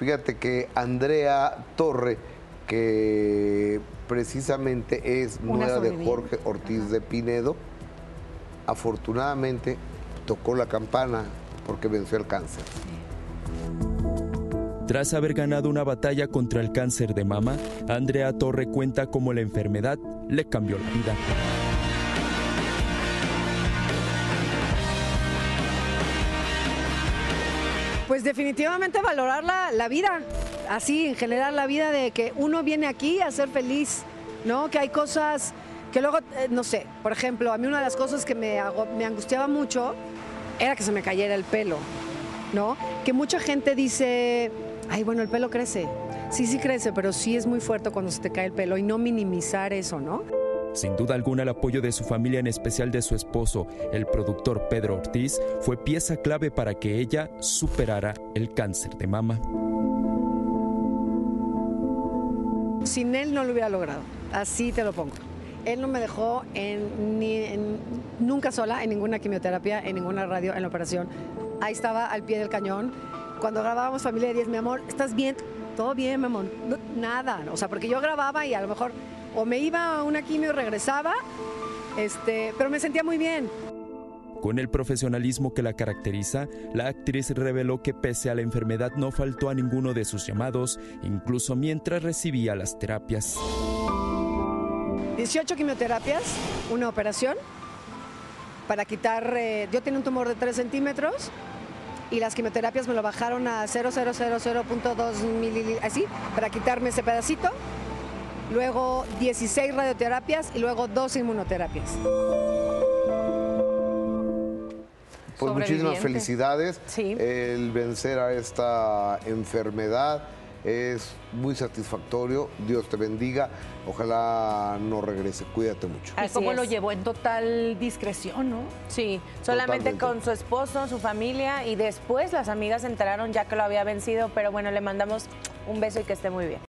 Fíjate que Andrea Torre, que precisamente es Una nuera de. Jorge Ortiz de Pinedo, afortunadamente tocó la campana porque venció el cáncer. Tras haber ganado una batalla contra el cáncer de mama, Andrea Torre cuenta cómo la enfermedad le cambió la vida. Pues definitivamente valorar la, la vida, así en general la vida de que uno viene aquí a ser feliz, ¿no? Que hay cosas que luego, eh, no sé, por ejemplo, a mí una de las cosas que me, me angustiaba mucho era que se me cayera el pelo, ¿no? Que mucha gente dice, ay, bueno, el pelo crece. Sí, sí crece, pero sí es muy fuerte cuando se te cae el pelo y no minimizar eso, ¿no? Sin duda alguna el apoyo de su familia, en especial de su esposo, el productor Pedro Ortiz, fue pieza clave para que ella superara el cáncer de mama. Sin él no lo hubiera logrado, así te lo pongo. Él no me dejó en, ni en- nunca sola en ninguna quimioterapia, en ninguna radio, en la operación. Ahí estaba al pie del cañón. Cuando grabábamos Familia de 10, mi amor, ¿estás bien? Todo bien, mi amor. Nada, o sea, porque yo grababa y a lo mejor o me iba a una quimio y regresaba, este, pero me sentía muy bien. Con el profesionalismo que la caracteriza, la actriz reveló que pese a la enfermedad no faltó a ninguno de sus llamados, incluso mientras recibía las terapias. 18 quimioterapias, una operación para quitar, eh, yo tenía un tumor de 3 centímetros y las quimioterapias me lo bajaron a 0,000.2 mililitros, así, para quitarme ese pedacito. Luego 16 radioterapias y luego dos inmunoterapias. Pues muchísimas felicidades. Sí. El vencer a esta enfermedad es muy satisfactorio. Dios te bendiga. Ojalá no regrese. Cuídate mucho. Y Así cómo lo llevó en total discreción, ¿no? Sí, solamente Totalmente. con su esposo, su familia y después las amigas se enteraron ya que lo había vencido, pero bueno, le mandamos un beso y que esté muy bien.